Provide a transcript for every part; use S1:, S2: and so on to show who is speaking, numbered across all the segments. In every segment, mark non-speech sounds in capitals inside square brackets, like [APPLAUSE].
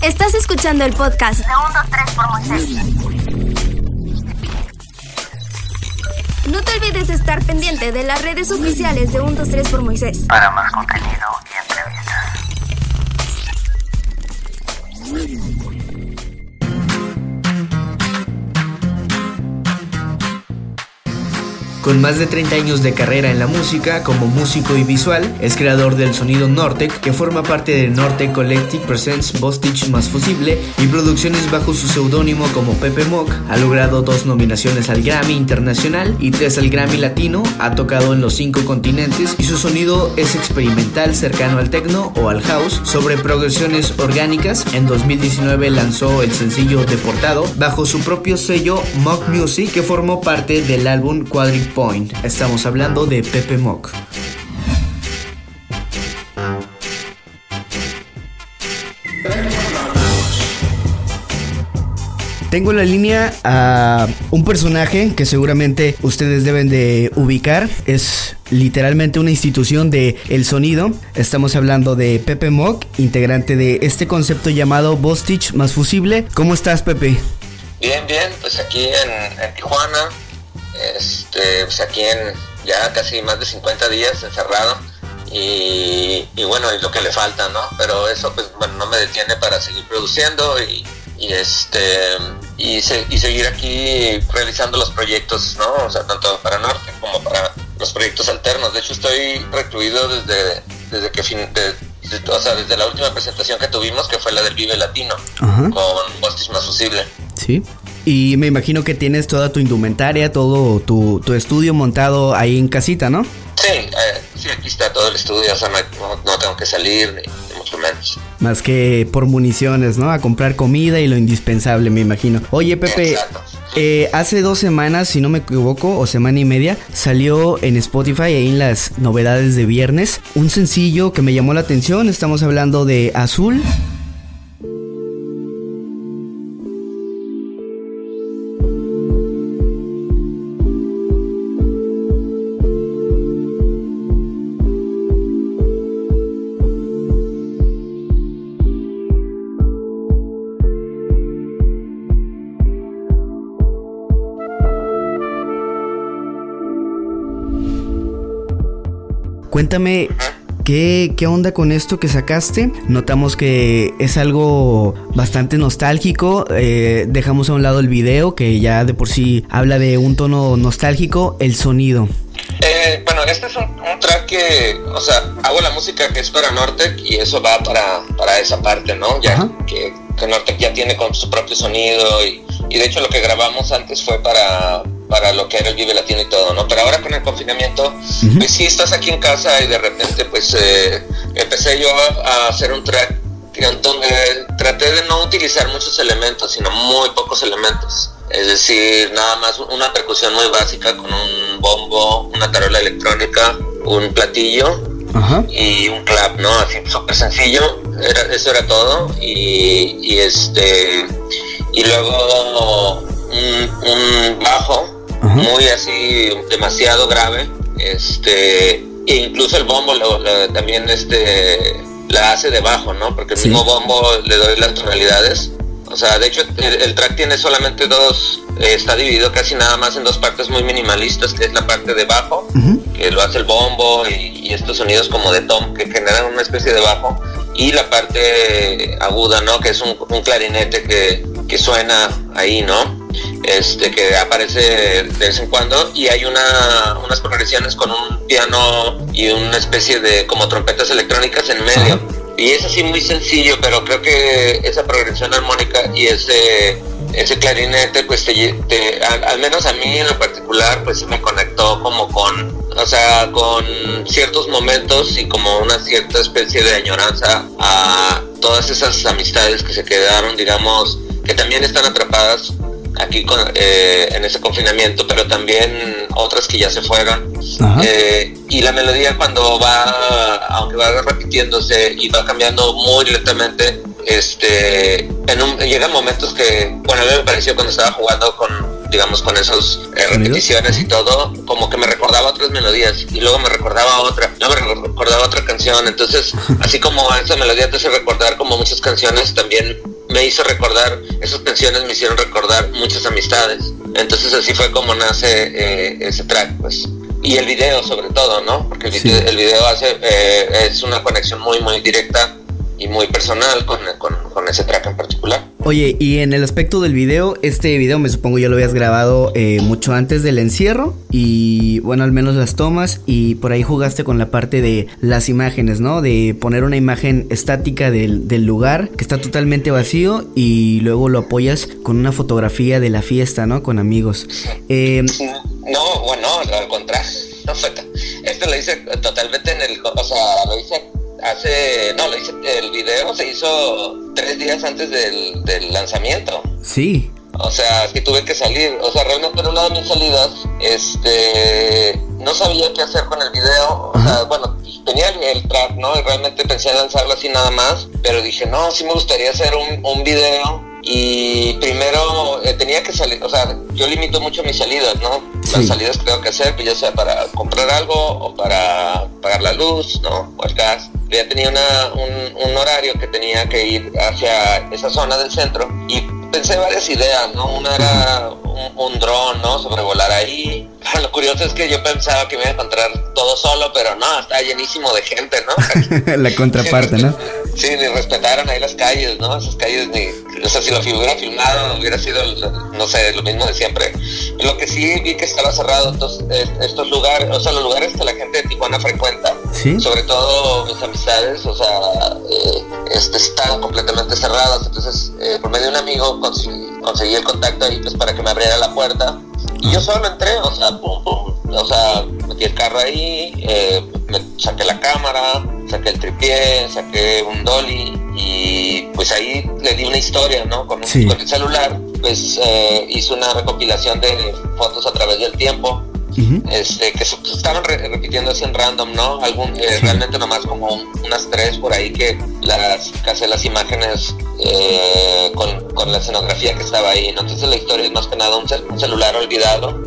S1: Estás escuchando el podcast de 123 por Moisés. No te olvides de estar pendiente de las redes oficiales de 123 por Moisés.
S2: Para más contenido
S3: Con más de 30 años de carrera en la música como músico y visual, es creador del sonido Nortec, que forma parte de Nortec Collective Presents Bostich Más Fusible y producciones bajo su seudónimo como Pepe Mock. Ha logrado dos nominaciones al Grammy Internacional y tres al Grammy Latino, ha tocado en los cinco continentes y su sonido es experimental cercano al techno o al house sobre progresiones orgánicas. En 2019 lanzó el sencillo Deportado bajo su propio sello Mock Music que formó parte del álbum Quadric Estamos hablando de Pepe Mock. Tengo en la línea a un personaje que seguramente ustedes deben de ubicar. Es literalmente una institución de el sonido. Estamos hablando de Pepe Mock, integrante de este concepto llamado Bostich más fusible. ¿Cómo estás, Pepe?
S4: Bien, bien, pues aquí en Tijuana, este, pues aquí en ya casi más de 50 días encerrado y, y bueno, y lo que le falta, ¿no? Pero eso pues bueno, no me detiene para seguir produciendo y, y este y, se- y seguir aquí realizando los proyectos, ¿no? O sea, tanto para Norte como para los proyectos alternos. De hecho, estoy recluido desde, desde que fin, de- de- o sea, desde la última presentación que tuvimos, que fue la del Vive Latino,
S3: Ajá.
S4: con Bostis Más Fusible.
S3: Sí. Y me imagino que tienes toda tu indumentaria, todo tu, tu estudio montado ahí en casita, ¿no?
S4: Sí, eh, sí, aquí está todo el estudio, o sea, no, tengo que salir, ni, ni mucho menos.
S3: Más que por municiones, ¿no? A comprar comida y lo indispensable, me imagino. Oye, Pepe,
S4: Exacto.
S3: eh, hace dos semanas, si no me equivoco, o semana y media, salió en Spotify, ahí en las novedades de viernes, un sencillo que me llamó la atención. Estamos hablando de Azul. Cuéntame, ¿qué, ¿qué onda con esto que sacaste? Notamos que es algo bastante nostálgico. eh, dejamos a un lado el video, que ya de por sí habla de un tono nostálgico. El sonido.
S4: Eh, bueno, este es un, un track que, o sea, hago la música que es para Nortec y eso va para, para esa parte, ¿no? Ya
S3: Ajá.
S4: que, que Nortec ya tiene con su propio sonido y, y de hecho lo que grabamos antes fue para, para lo que era el Vive Latino y todo, ¿no? Pero ahora con el confinamiento,
S3: Ujú.
S4: pues sí, estás aquí en casa y de repente pues eh, empecé yo a, a hacer un track donde traté de no utilizar muchos elementos, sino muy pocos elementos. Es decir, nada más una percusión muy básica con un bombo, una tarola electrónica, un platillo
S3: Ajá.
S4: y un clap, ¿no? Así súper sencillo, era, eso era todo. Y, y este y luego un, un bajo
S3: Ajá.
S4: muy así demasiado grave, este e incluso el bombo lo- lo- también este la hace de bajo, ¿no? Porque el
S3: Sí.
S4: mismo bombo le doy las tonalidades. O sea, de hecho el, el track tiene solamente dos, eh, está dividido casi nada más en dos partes muy minimalistas, que es la parte de bajo que lo hace el bombo y, y estos sonidos como de tom que generan una especie de bajo y la parte aguda no que es un, un clarinete que, que suena ahí no este que aparece de vez en cuando y hay una unas progresiones con un piano y una especie de como trompetas electrónicas en medio
S3: Ajá.
S4: y es así muy sencillo pero creo que esa progresión armónica y ese ese clarinete pues te, al, al menos a mí en lo particular pues me conectó como con o sea con ciertos momentos y como una cierta especie de añoranza a todas esas amistades que se quedaron digamos que también están atrapadas aquí con, eh, en ese confinamiento pero también otras que ya se fueron. Eh, y la melodía cuando va, aunque va repitiéndose y va cambiando muy lentamente, este, en un, llegan momentos que, bueno, a mí me pareció cuando estaba jugando con, digamos, con esos eh, repeticiones y todo, como que me recordaba otras melodías y luego me recordaba otra, no me recordaba otra canción. Entonces, [LAUGHS] así como esa melodía te hace recordar como muchas canciones, también me hizo recordar, esas canciones me hicieron recordar muchas amistades. Entonces así fue como nace eh, ese track, pues. Y el video sobre todo, ¿no? Porque el, video, hace, eh, es una conexión muy, muy directa y muy personal con, con, con ese track en particular.
S3: Oye, y en el aspecto del video, este video me supongo ya lo habías grabado eh, mucho antes del encierro y bueno, al menos las tomas y por ahí jugaste con la parte de las imágenes, ¿no? De poner una imagen estática del, del lugar que está totalmente vacío y luego lo apoyas con una fotografía de la fiesta, ¿no? Con amigos.
S4: Eh, no, bueno, al contrario. [LAUGHS] No, esto lo hice totalmente en el... O sea, lo hice hace, no, lo hice, el video se hizo tres días antes del, del lanzamiento.
S3: Sí.
S4: O sea, que tuve que salir. O sea, realmente en una de mis salidas, este, no sabía qué hacer con el video. O sea, bueno, tenía el, track, ¿no? Y realmente pensé en lanzarlo así nada más. Pero dije, no, sí me gustaría hacer un, un video y primero eh, tenía que salir, o sea, yo limito mucho mis salidas, ¿no? Las salidas que tengo que hacer, pues ya sea para comprar algo o para pagar la luz, ¿no? O el gas. Ya tenía una, un, un horario que tenía que ir hacia esa zona del centro y pensé varias ideas, ¿no? Una era un, un dron, ¿no? Sobrevolar ahí. [LAUGHS] Lo curioso es que yo pensaba que me iba a encontrar todo solo, pero no, está llenísimo de gente, ¿no? [LAUGHS]
S3: La contraparte, ¿no? [LAUGHS]
S4: Sí, ni respetaron ahí las calles, ¿no? Esas calles ni, o sea, si lo hubiera filmado hubiera sido, no sé, lo mismo de siempre. Lo que sí vi que estaba cerrado estos, estos lugares, o sea, los lugares que la gente de Tijuana frecuenta,
S3: ¿Sí?
S4: sobre todo mis amistades, o sea, eh, este, están completamente cerradas. Entonces, eh, por medio de un amigo conseguí, conseguí el contacto ahí pues para que me abriera la puerta. Y yo solo entré, o sea, pum, pum, o sea, metí el carro ahí, eh, me saqué la cámara, saqué el tripié, saqué un dolly y pues ahí le di una historia, ¿no? Con,
S3: Sí.
S4: con el celular, pues eh, hice una recopilación de fotos a través del tiempo, este, que se se estaban re- repitiendo así en random, ¿no? Algún, eh, Realmente nomás como un- unas tres por ahí que las casé las imágenes eh, con, con la escenografía que estaba ahí, ¿no? Entonces la historia es más que nada un, cel- un celular olvidado.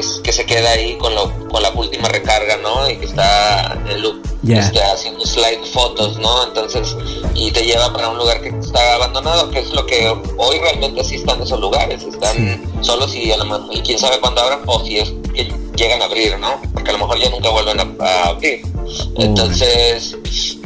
S4: Que, que se queda ahí con, lo, con la última recarga, ¿no? Y que está en loop, este, haciendo slide fotos, ¿no? Entonces, y te lleva para un lugar que está abandonado, que es lo que hoy realmente sí están esos lugares, están solos y a lo mejor, y quién sabe cuándo abran o si es que llegan a abrir, ¿no? Porque a lo mejor ya nunca vuelven a, a abrir. Entonces,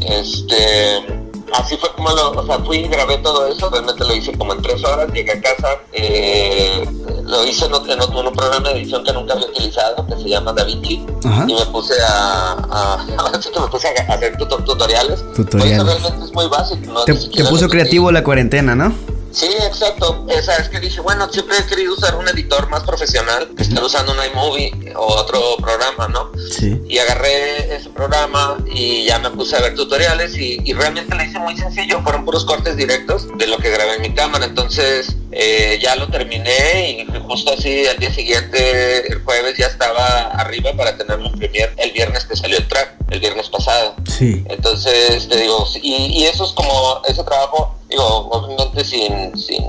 S4: este así fue como lo, o sea, fui y grabé todo eso, realmente lo hice como en tres horas, llegué a casa, eh, lo hice en, otro, en otro- en un programa de edición que nunca había utilizado, que se llama DaVinci,
S3: Ajá.
S4: y me puse a, a, [LAUGHS] que me puse a hacer tuto- tutoriales.
S3: Tutoriales.
S4: Pues eso realmente es muy básico, ¿no?
S3: Te, te puso creativo la cuarentena, ¿no?
S4: Sí, exacto. Esa es que dije, bueno, siempre he querido usar un editor más profesional que estar usando un iMovie o otro programa, ¿no?
S3: Sí.
S4: Y agarré ese programa y ya me puse a ver tutoriales y, y realmente lo hice muy sencillo. Fueron puros cortes directos de lo que grabé en mi cámara. Entonces eh, ya lo terminé y justo así al día siguiente, el jueves, ya estaba arriba para tener mi premier el viernes que salió el track, el viernes pasado.
S3: Sí.
S4: Entonces, te digo, y, y eso es como, ese trabajo, digo, obviamente sin, sin,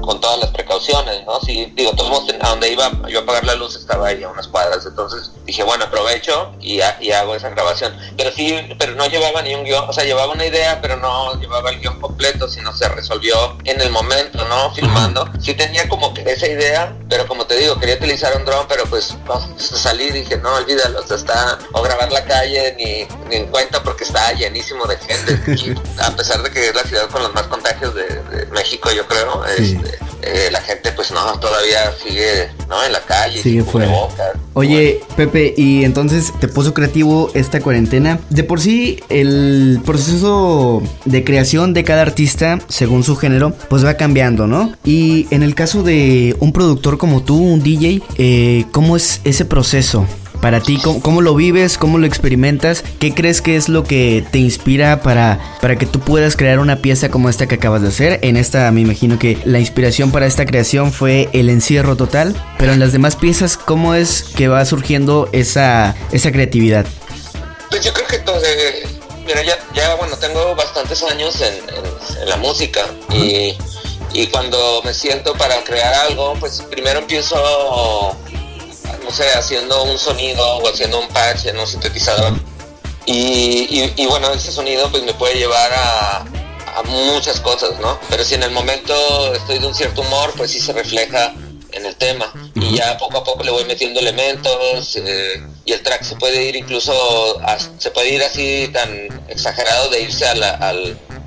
S4: con todas las precauciones, ¿no? Sí, digo, todos a donde iba yo a apagar la luz estaba ahí a unas cuadras, entonces dije, bueno, aprovecho y, ha- y hago esa grabación. Pero sí, pero no llevaba ni un guion, o sea, llevaba una idea, pero no llevaba el guion completo, sino se resolvió en el momento, ¿no? Filmando. Sí tenía como que esa idea, pero como te digo, quería utilizar un dron, pero pues no, salí y dije, no, olvídalo, o sea, está, o grabar la calle, ni, ni en cuenta porque está llenísimo de gente. Y a pesar de que es la ciudad con los más contagios de, de México, yo creo,
S3: Sí.
S4: este, eh, la gente pues no, todavía sigue, ¿no? En la calle,
S3: Sigue fuera. Oye, Pepe, y entonces te puso creativo esta cuarentena. De por sí, el proceso de creación de cada artista, según su género, pues va cambiando, ¿no? Y en el caso de un productor como tú, un DJ, eh, ¿cómo es ese proceso? Para ti, ¿cómo, cómo lo vives? ¿Cómo lo experimentas? ¿Qué crees que es lo que te inspira para, para que tú puedas crear una pieza como esta que acabas de hacer? En esta me imagino que la inspiración para esta creación fue el encierro total, pero en las demás piezas, ¿cómo es que va surgiendo esa, esa creatividad?
S4: Pues yo creo que todo, eh, mira, ya, ya, bueno, tengo bastantes años en, en- en la música y, Y cuando me siento para crear algo, pues primero empiezo, no sé, haciendo un sonido o haciendo un patch en un sintetizador. Y, y, bueno, ese sonido pues me puede llevar a, a muchas cosas, ¿no? Pero si en el momento estoy de un cierto humor, pues sí se refleja en el tema y ya poco a poco le voy metiendo elementos eh, y el track se puede ir incluso se puede ir así tan exagerado de irse a la,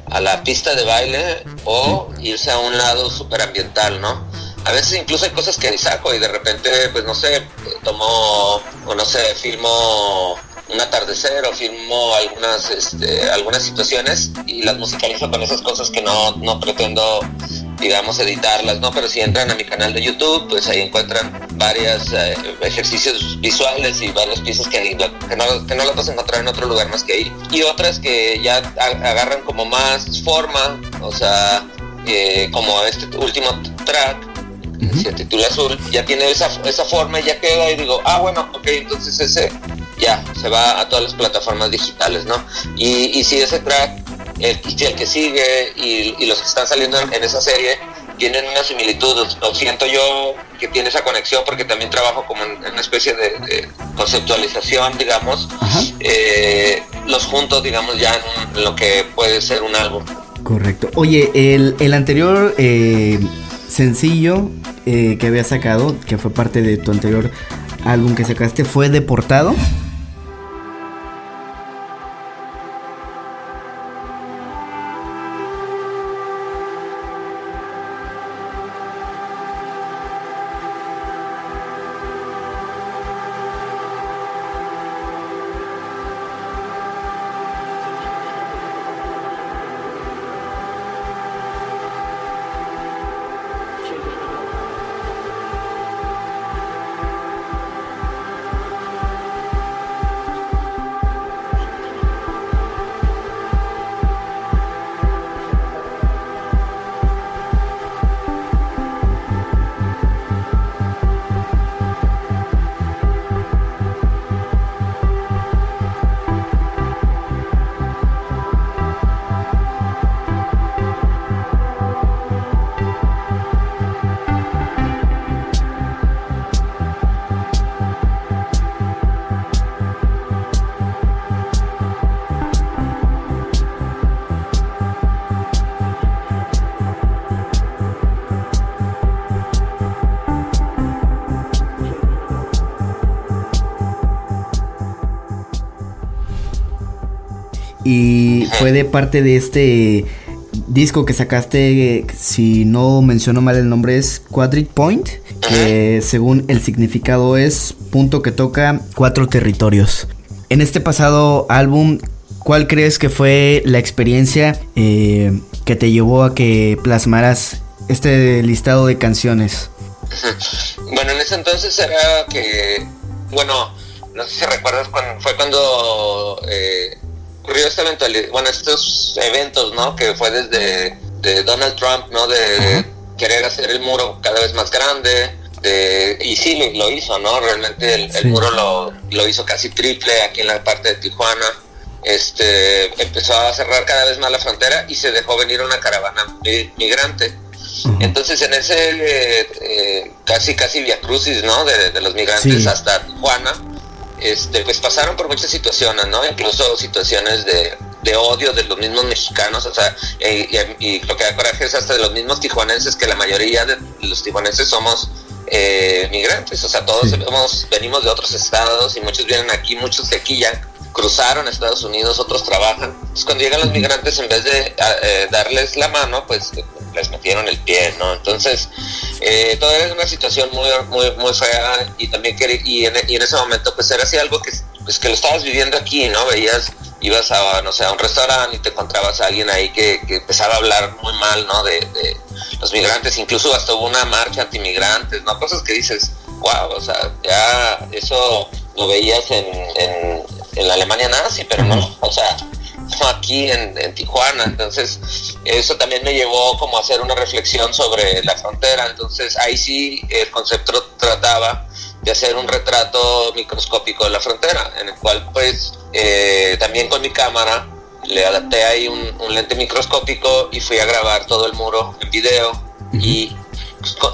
S4: a la pista de baile o irse a un lado súper ambiental, ¿no? A veces incluso hay cosas que saco y de repente, pues no sé, tomo o no sé, filmo un atardecer o filmo algunas este, algunas situaciones y las musicalizo con esas cosas que no, no pretendo digamos editarlas no pero si entran a mi canal de youtube pues ahí encuentran varios eh, ejercicios visuales y varias piezas que, que, no, que no las vas a encontrar en otro lugar más que ahí. Y otras que ya agarran como más forma o sea eh, como este último track se titula Azul, ya tiene esa, esa forma y ya queda y digo, ah bueno, ok, entonces ese ya se va a todas las plataformas digitales, ¿no? Y, si ese track, el, el que sigue y, los que están saliendo en, esa serie tienen una similitud, lo siento yo que tiene esa conexión porque también trabajo como en, una especie de, conceptualización, digamos, eh, los juntos, digamos, ya en, lo que puede ser un álbum.
S3: Correcto. Oye, el, el anterior eh, sencillo eh, que había sacado, que fue parte de tu anterior álbum que sacaste, fue Deportado. Fue de parte de este disco que sacaste, si no menciono mal el nombre, es Quadrit Point, que según el significado es punto que toca cuatro territorios. En este pasado álbum, ¿cuál crees que fue la experiencia eh, que te llevó a que plasmaras este listado de canciones? [LAUGHS]
S4: Bueno, en ese entonces era que, bueno, no sé si recuerdas, cuando, fue cuando eh, ocurrió esta eventualidad, bueno, estos eventos, ¿no? Que fue desde de Donald Trump, ¿no? De querer hacer el muro cada vez más grande. De, y sí, lo, hizo, ¿no? Realmente el, muro lo, lo, hizo casi triple aquí en la parte de Tijuana. Este, empezó a cerrar cada vez más la frontera y se dejó venir una caravana migrante. Entonces en ese eh, eh, casi casi via crucis, ¿no? De, de los migrantes hasta Tijuana, este, pues pasaron por muchas situaciones, ¿no? Incluso situaciones de, odio de los mismos mexicanos, o sea, y, lo que da coraje es hasta de los mismos tijuanenses, que la mayoría de los tijuanenses somos eh, migrantes, o sea, todos venimos de otros estados y muchos vienen aquí, muchos de aquí ya cruzaron a Estados Unidos, otros trabajan. Entonces, cuando llegan los migrantes, en vez de eh, darles la mano, pues les metieron el pie, ¿no? Entonces, eh, todavía es una situación muy, muy, muy fea y también que, y en, y en ese momento, pues era así algo que, pues, que lo estabas viviendo aquí, ¿no? Veías, ibas a, no sé, a un restaurante y te encontrabas a alguien ahí que, que empezaba a hablar muy mal, ¿no? De, los migrantes, incluso hasta hubo una marcha antimigrantes, ¿no? Cosas que dices, wow, o sea, ya eso lo veías en, en, en la Alemania nazi, pero no, o sea, aquí en, Tijuana. Entonces, eso también me llevó como a hacer una reflexión sobre la frontera. Entonces, ahí sí el concepto trataba de hacer un retrato microscópico de la frontera, en el cual pues eh, también con mi cámara le adapté ahí un, lente microscópico y fui a grabar todo el muro en video y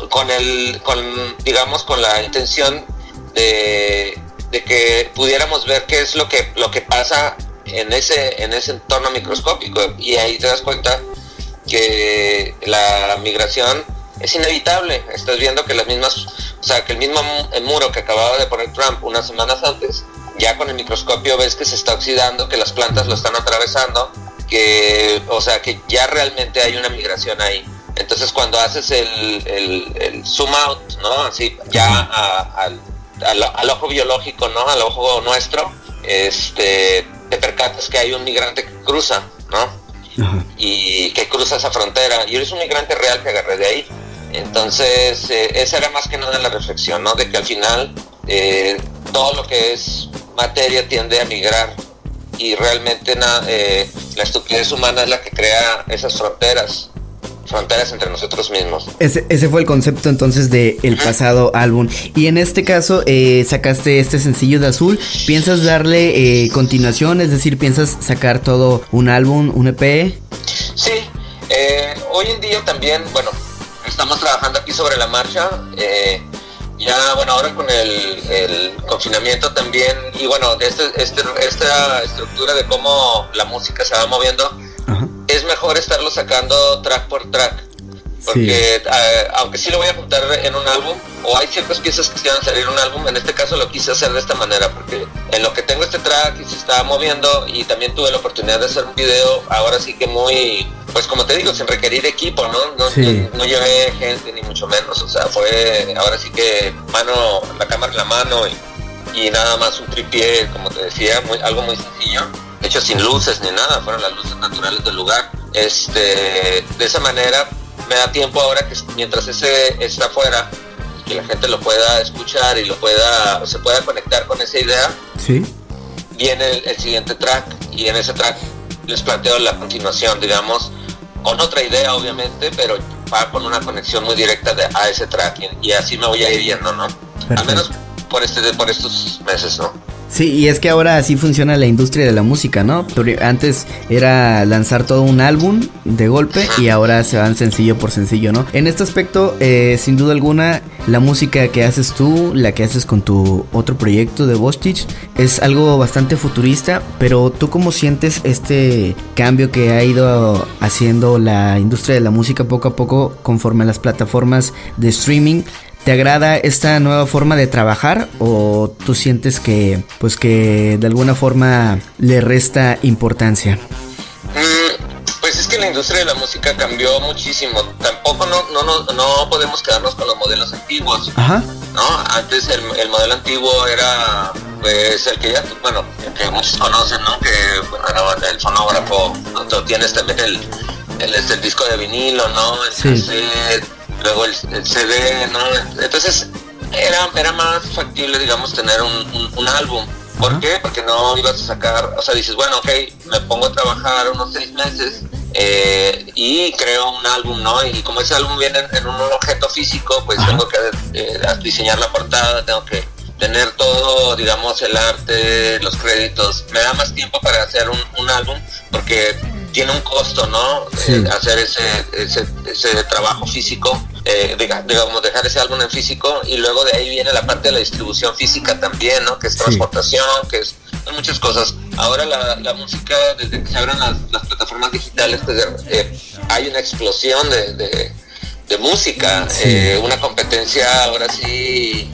S4: con, el, con, digamos, con la intención de, de, que pudiéramos ver qué es lo que, lo que pasa en ese, en ese entorno microscópico. Y ahí te das cuenta que la migración es inevitable. Estás viendo que las mismas, o sea, que el mismo muro que acababa de poner Trump unas semanas antes, ya con el microscopio ves que se está oxidando, que las plantas lo están atravesando, que, o sea, que ya realmente hay una migración ahí. Entonces cuando haces el, zoom out, ¿no? Así ya al, al, ojo biológico, ¿no? Al ojo nuestro, este, te percatas que hay un migrante que cruza, ¿no? Y que cruza esa frontera. Y eres un migrante real que agarré de ahí. Entonces, eh, esa era más que nada la reflexión, ¿no? De que al final eh, todo lo que es materia tiende a migrar y realmente eh, la estupidez humana es la que crea esas fronteras fronteras entre nosotros mismos.
S3: Ese, ese fue el concepto entonces del el pasado álbum. Y en este caso eh, sacaste este sencillo de azul. ¿Piensas darle eh, continuación? Es decir, ¿piensas sacar todo un álbum, un EP?
S4: Sí, eh, hoy en día también, bueno, estamos trabajando aquí sobre la marcha. ya, bueno, ahora con el, confinamiento también, y bueno, este, este, esta estructura de cómo la música se va moviendo, es mejor estarlo sacando track por track. Porque eh, aunque sí lo voy a juntar en un álbum, o hay ciertas piezas que quieran salir en un álbum, en este caso lo quise hacer de esta manera, porque en lo que tengo este track y se está moviendo y también tuve la oportunidad de hacer un video, ahora sí que muy, pues como te digo, sin requerir equipo, ¿no? No, no, llevé gente ni mucho menos, o sea, fue ahora sí que mano, la cámara en la mano y, y nada más un tripié, como te decía, muy, algo muy sencillo hecho sin luces ni nada, fueron las luces naturales del lugar. Este, de esa manera me da tiempo ahora que mientras ese está afuera, que la gente lo pueda escuchar y lo pueda, se pueda conectar con esa idea,
S3: ¿Sí?
S4: viene el, siguiente track y en ese track les planteo la continuación, digamos, con otra idea obviamente, pero va con una conexión muy directa de, a ese track y, así me voy a ir yendo, ¿no? Al menos por, este, por estos meses, ¿no?
S3: Sí, y es que ahora así funciona la industria de la música, ¿no? Antes era lanzar todo un álbum de golpe y ahora se van sencillo por sencillo, ¿no? En este aspecto, eh, sin duda alguna, la música que haces tú, la que haces con tu otro proyecto de Bostich, es algo bastante futurista, pero tú cómo sientes este cambio que ha ido haciendo la industria de la música poco a poco conforme a las plataformas de streaming ¿Te agrada esta nueva forma de trabajar o tú sientes que pues que de alguna forma le resta importancia?
S4: Mm, pues es que la industria de la música cambió muchísimo. Tampoco no, no, no, podemos quedarnos con los modelos antiguos.
S3: Ajá.
S4: ¿no? Antes el, el modelo antiguo era pues el que ya, bueno, el que muchos conocen, ¿no? Que bueno, el fonógrafo, ¿no? tienes también el, el, este, el, disco de vinilo, ¿no? El
S3: sí
S4: luego el, CD, ¿no? Entonces era, era más factible, digamos, tener un, álbum. ¿Por qué? Porque no ibas a sacar, o sea, dices, bueno, ok, me pongo a trabajar unos seis meses eh, y creo un álbum, ¿no? Y como ese álbum viene en, un objeto físico, pues tengo que eh, diseñar la portada, tengo que tener todo, digamos, el arte, los créditos. Me da más tiempo para hacer un, un álbum porque tiene un costo, ¿no? Eh, hacer ese, ese, ese, trabajo físico, eh, digamos, dejar ese álbum en físico y luego de ahí viene la parte de la distribución física también, ¿no? Que es transportación, que es muchas cosas. Ahora la, la, música, desde que se abren las, las plataformas digitales, pues, eh, hay una explosión de, de, música, una competencia ahora sí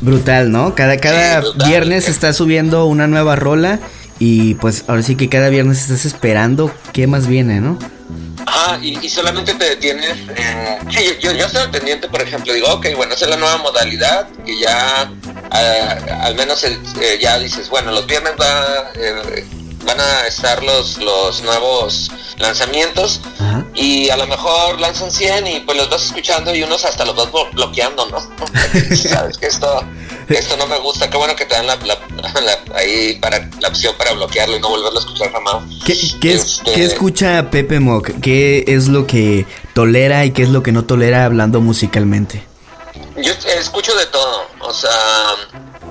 S3: brutal, ¿no? Cada, cada viernes está subiendo una nueva rola y pues ahora sí que cada viernes estás esperando qué más viene, ¿no?
S4: Ah, y, solamente te detienes. sí, yo, yo estoy pendiente, por ejemplo, digo, ok, bueno, esa es la nueva modalidad, que ya ah, al menos eh, ya dices, bueno, los viernes va, eh, van a estar los, los nuevos lanzamientos y a lo mejor lanzan 100 y pues los vas escuchando y unos hasta los vas bloqueando, ¿no? [LAUGHS] Sabes que esto esto no me gusta, qué bueno que te dan [LAUGHS] la, ahí para la opción para bloquearlo y no volverlo a escuchar jamás.
S3: ¿Qué, qué, este, escucha Pepe Mock? ¿Qué es lo que tolera y qué es lo que no tolera hablando musicalmente?
S4: Yo escucho de todo, o sea,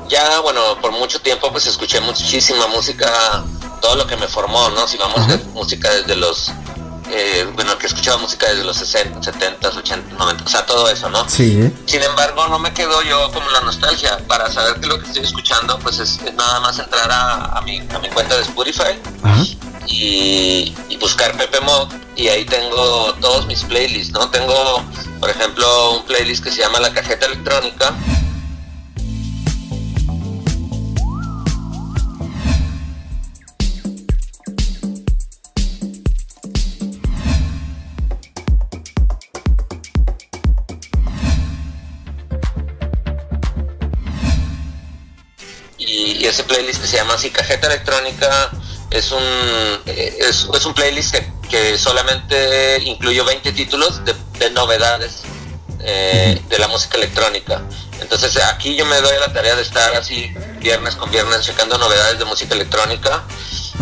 S4: ya bueno, por mucho tiempo pues escuché muchísima música, todo lo que me formó, ¿no? Si vamos de música desde los eh, bueno, que escuchaba música desde los 60, 70, 80, 90, o sea, todo eso, ¿no?
S3: Sí.
S4: Sin embargo, no me quedo yo como la nostalgia. Para saber qué es lo que estoy escuchando, pues es, es nada más entrar a, a, mi, a mi cuenta de Spotify
S3: Ajá.
S4: y, y buscar Pepe Mod y ahí tengo todos mis playlists, ¿no? Tengo, por ejemplo, un playlist que se llama La Cajeta Electrónica. Ese playlist que se llama así Cajeta Electrónica es un, eh, es, es un playlist que, que, solamente incluyo 20 títulos de, de novedades eh, de la música electrónica. Entonces aquí yo me doy la tarea de estar así viernes con viernes checando novedades de música electrónica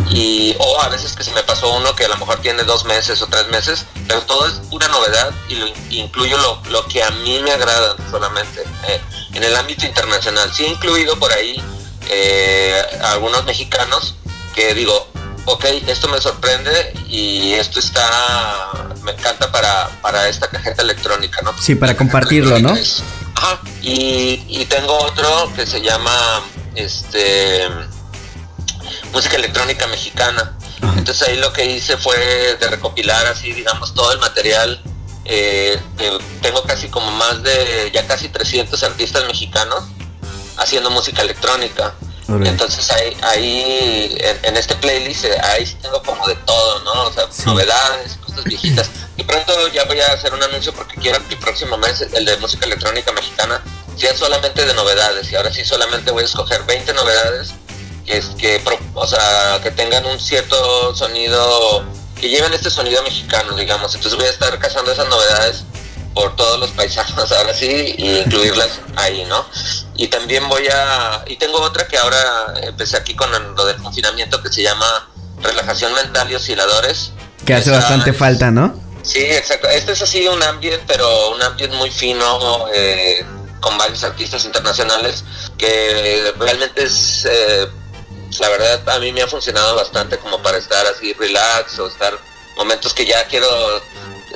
S4: y o a veces que se me pasó uno que a lo mejor tiene dos meses o tres meses, pero todo es pura novedad y lo incluyo lo, lo que a mí me agrada solamente. Eh, en el ámbito internacional, sí he incluido por ahí eh, algunos mexicanos que digo, ok, esto me sorprende y esto está, me encanta para, para esta cajeta electrónica, ¿no?
S3: Sí, para compartirlo, ¿no?
S4: Ajá, y, y, tengo otro que se llama, este, música electrónica mexicana. Entonces ahí lo que hice fue de recopilar así, digamos, todo el material. Eh, eh, tengo casi como más de, ya casi 300 artistas mexicanos haciendo música electrónica. Entonces ahí, ahí en, en, este playlist, eh, ahí tengo como de todo, ¿no? O sea, sí. novedades, cosas viejitas. Y pronto ya voy a hacer un anuncio porque quiero que el próximo mes, el de música electrónica mexicana, sea solamente de novedades. Y ahora sí solamente voy a escoger 20 novedades que, que, o sea, que tengan un cierto sonido, que lleven este sonido mexicano, digamos. Entonces voy a estar cazando esas novedades por todos los paisanos [LAUGHS] ahora sí y incluirlas ahí, ¿no? Y también voy a, y tengo otra que ahora empecé aquí con lo del confinamiento que se llama relajación mental y osciladores.
S3: Que hace Esa, bastante falta, ¿no?
S4: Sí, exacto. Este es así un ambiente, pero un ambiente muy fino, eh, con varios artistas internacionales, que realmente es, eh, la verdad, a mí me ha funcionado bastante como para estar así relax o estar momentos que ya quiero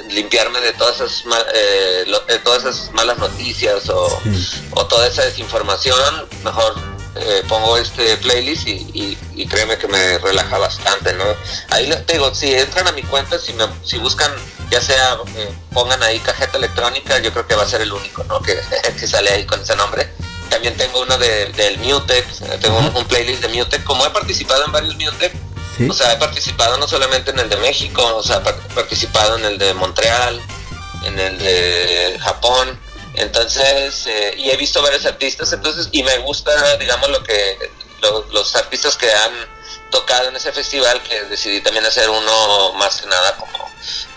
S4: limpiarme de todas esas mal, eh, lo, de todas esas malas noticias o, sí. o toda esa desinformación mejor eh, pongo este playlist y, y, y, créeme que me relaja bastante no ahí les digo si entran a mi cuenta si me si buscan ya sea eh, pongan ahí cajeta electrónica yo creo que va a ser el único no que, [LAUGHS] que sale ahí con ese nombre también tengo uno de, del Mutec tengo -huh. un, un, playlist de Mutec como he participado en varios Mutec O sea, he participado no solamente en el de México, o sea, he participado en el de Montreal, en el de Japón, entonces, eh, y he visto varios artistas, entonces, y me gusta, digamos, lo que, lo, los artistas que han tocado en ese festival, que decidí también hacer uno más que nada como,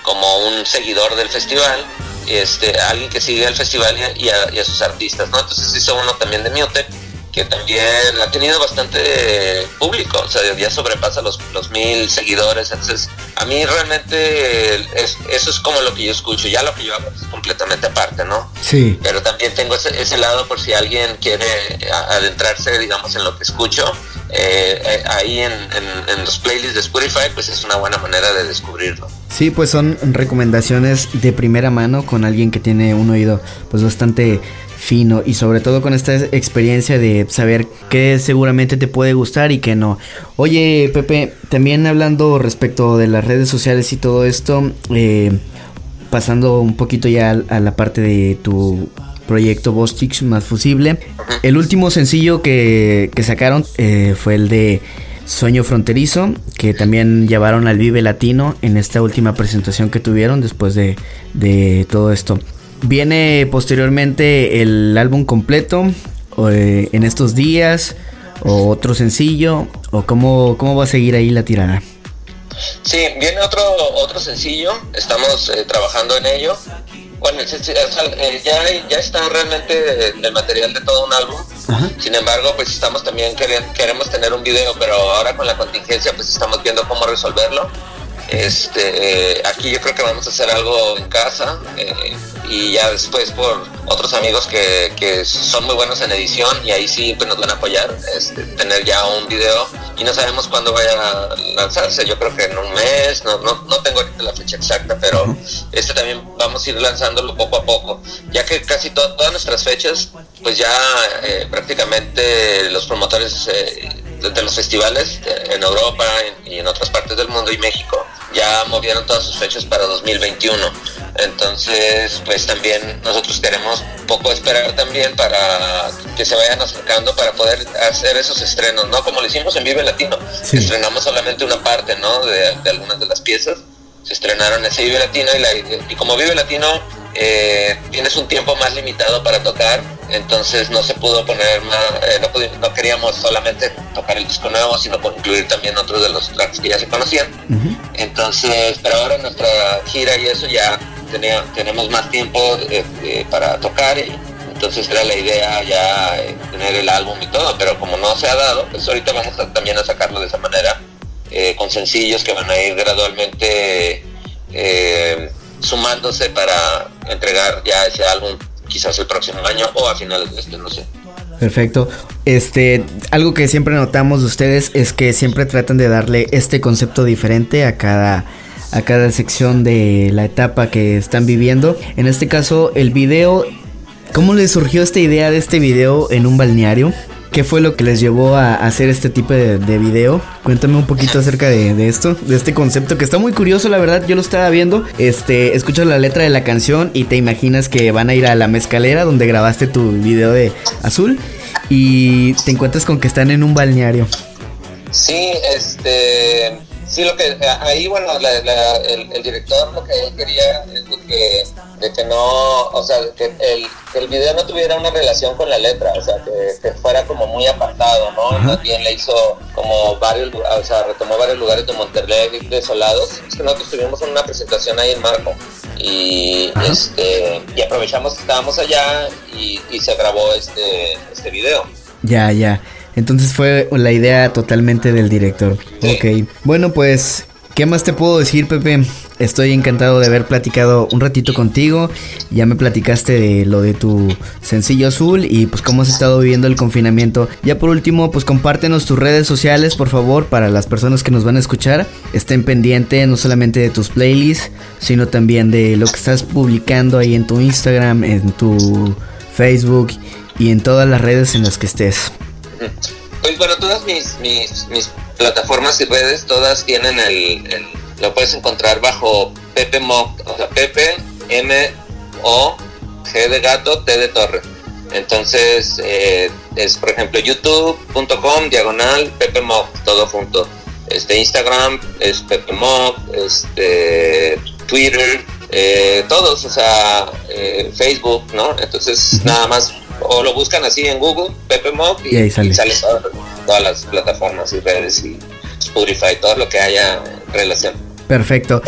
S4: como un seguidor del festival, este, alguien que sigue el festival y a, y a sus artistas, ¿no? Entonces hice uno también de Mutec, que también ha tenido bastante público, o sea, ya sobrepasa los, los mil seguidores, entonces a mí realmente es, eso es como lo que yo escucho, ya lo que yo hago es completamente aparte, ¿no?
S3: Sí.
S4: Pero también tengo ese, ese lado por si alguien quiere adentrarse, digamos, en lo que escucho, eh, ahí en, en, en los playlists de Spotify, pues es una buena manera de descubrirlo.
S3: Sí, pues son recomendaciones de primera mano con alguien que tiene un oído pues bastante fino y sobre todo con esta experiencia de saber qué seguramente te puede gustar y qué no. Oye, Pepe, también hablando respecto de las redes sociales y todo esto, eh, pasando un poquito ya a, a la parte de tu proyecto Bostich más fusible, el último sencillo que, que sacaron eh, fue el de Sueño Fronterizo, que también llevaron al Vive Latino en esta última presentación que tuvieron después de, de todo esto. Viene posteriormente el álbum completo eh, en estos días o otro sencillo o cómo, cómo va a seguir ahí la tirada.
S4: Sí, viene otro otro sencillo, estamos eh, trabajando en ello. Bueno, eh, ya, ya está realmente el material de todo un álbum. Ajá. Sin embargo, pues estamos también queremos, queremos tener un video, pero ahora con la contingencia pues estamos viendo cómo resolverlo. Este, eh, aquí yo creo que vamos a hacer algo en casa eh, y ya después por otros amigos que, que, son muy buenos en edición y ahí sí pues nos van a apoyar, este, tener ya un video. Y no sabemos cuándo vaya a lanzarse, yo creo que en un mes, no, no, no tengo ahorita la fecha exacta, pero este también vamos a ir lanzándolo poco a poco, ya que casi todas nuestras fechas, pues ya eh, prácticamente los promotores eh, de los festivales en Europa y en otras partes del mundo y México ya movieron todas sus fechas para 2021. Entonces, pues también nosotros queremos poco esperar también para que se vayan acercando para poder hacer esos estrenos, ¿no? Como lo hicimos en Vive Latino. Estrenamos solamente una parte, ¿no? De, de algunas de las piezas. Se estrenaron ese Vive Latino y, la, y como Vive Latino eh, tienes un tiempo más limitado para tocar, entonces no se pudo poner más, eh, no, queríamos solamente tocar el disco nuevo, sino incluir también otros de los tracks que ya se conocían. Entonces, pero ahora nuestra gira y eso ya tenía, tenemos más tiempo eh, para tocar y entonces era la idea ya tener el álbum y todo, pero como no se ha dado, pues ahorita vamos también a sacarlo de esa manera, con sencillos que van a ir gradualmente sumándose para entregar ya ese álbum quizás el próximo año o a finales de este, no sé.
S3: Perfecto. Este, algo que siempre notamos de ustedes es que siempre tratan de darle este concepto diferente a cada a cada sección de la etapa que están viviendo. En este caso, el video, ¿cómo les surgió esta idea de este video en un balneario? ¿Qué fue lo que les llevó a hacer este tipo de, video? Cuéntame un poquito acerca de, esto, de este concepto que está muy curioso, la verdad. Yo lo estaba viendo. Este, escuchas la letra de la canción y te imaginas que van a ir a la mezcalera donde grabaste tu video de azul y te encuentras con que están en un balneario.
S4: Sí, este Sí, lo que ahí, bueno, el, director lo que él quería es de que, no, o sea, que el, que el video no tuviera una relación con la letra, o sea, que, fuera como muy apartado, ¿no? También le hizo como varios, o sea, retomó varios lugares de Monterrey desolados. Es que nosotros tuvimos una presentación ahí en Marco y este y aprovechamos que estábamos allá y, y se grabó este, este video.
S3: Ya, ya. Entonces fue la idea totalmente del director. Ok. Bueno, pues, ¿qué más te puedo decir, Pepe? Estoy encantado de haber platicado un ratito contigo. Ya me platicaste de lo de tu sencillo azul y pues cómo has estado viviendo el confinamiento. Ya por último, pues compártenos tus redes sociales, por favor, para las personas que nos van a escuchar. Estén pendientes no solamente de tus playlists, sino también de lo que estás publicando ahí en tu Instagram, en tu Facebook y en todas las redes en las que estés.
S4: Pues bueno, todas mis, mis, plataformas y redes, todas tienen el, lo puedes encontrar bajo Pepe Mo, o sea, Pepe M O G de gato, T de torre. Entonces, eh, es por ejemplo youtube.com, diagonal, Pepe Mo, todo junto. Este Instagram es Pepe Mo, este Twitter, eh, todos, o sea, eh, Facebook, ¿no? Entonces, nada más o lo buscan así en Google, Pepe Mock, y, ahí sale, todas, las plataformas y redes y Spotify, todo lo que haya en relación.
S3: Perfecto.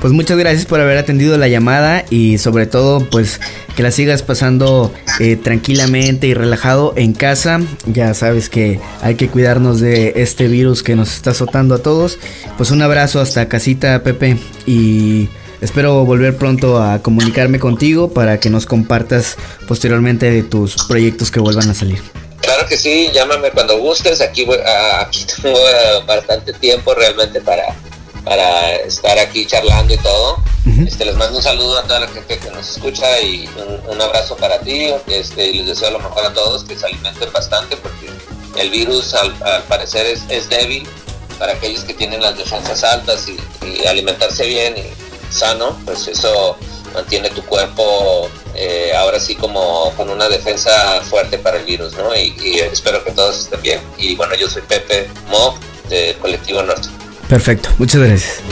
S3: Pues muchas gracias por haber atendido la llamada y sobre todo pues que la sigas pasando eh, tranquilamente y relajado en casa. Ya sabes que hay que cuidarnos de este virus que nos está azotando a todos. Pues un abrazo hasta casita Pepe y Espero volver pronto a comunicarme contigo para que nos compartas posteriormente de tus proyectos que vuelvan a salir.
S4: Claro que sí, llámame cuando gustes. Aquí, ah, [LAUGHS] tengo eh, bastante tiempo realmente para, para estar aquí charlando y todo. este, les mando un saludo a toda la gente que nos escucha y un, abrazo para ti. Este, y les deseo lo mejor a todos, que se alimenten bastante porque el virus al, parecer es, débil para aquellos que tienen las defensas altas y, y alimentarse bien y sano, pues eso mantiene tu cuerpo eh, ahora sí como con una defensa fuerte para el virus, ¿no? Y, espero que todos estén bien. Y bueno, yo soy Pepe Mo de Colectivo Norte.
S3: Perfecto, muchas gracias.